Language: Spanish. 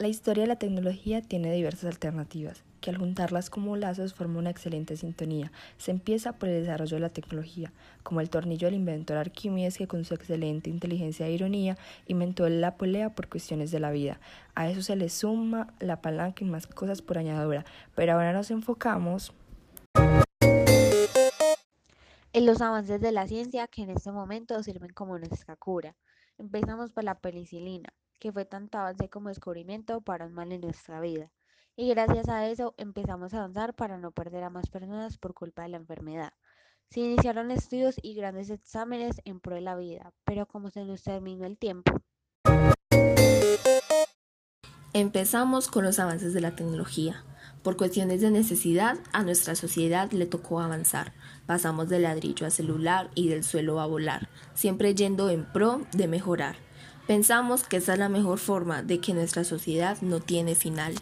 La historia de la tecnología tiene diversas alternativas, que al juntarlas como lazos forma una excelente sintonía. Se empieza por el desarrollo de la tecnología, como el tornillo del inventor Arquímedes que con su excelente inteligencia e ironía inventó la polea por cuestiones de la vida. A eso se le suma la palanca y más cosas por añadidura, pero ahora nos enfocamos en los avances de la ciencia que en este momento sirven como nuestra cura. Empezamos por la penicilina, que fue tanto avance como descubrimiento para un mal en nuestra vida. Y gracias a eso empezamos a avanzar para no perder a más personas por culpa de la enfermedad. Se iniciaron estudios y grandes exámenes en pro de la vida, pero como se nos terminó el tiempo. Empezamos con los avances de la tecnología. Por cuestiones de necesidad, a nuestra sociedad le tocó avanzar. Pasamos del ladrillo a celular y del suelo a volar, siempre yendo en pro de mejorar. Pensamos que esa es la mejor forma de que nuestra sociedad no tiene final.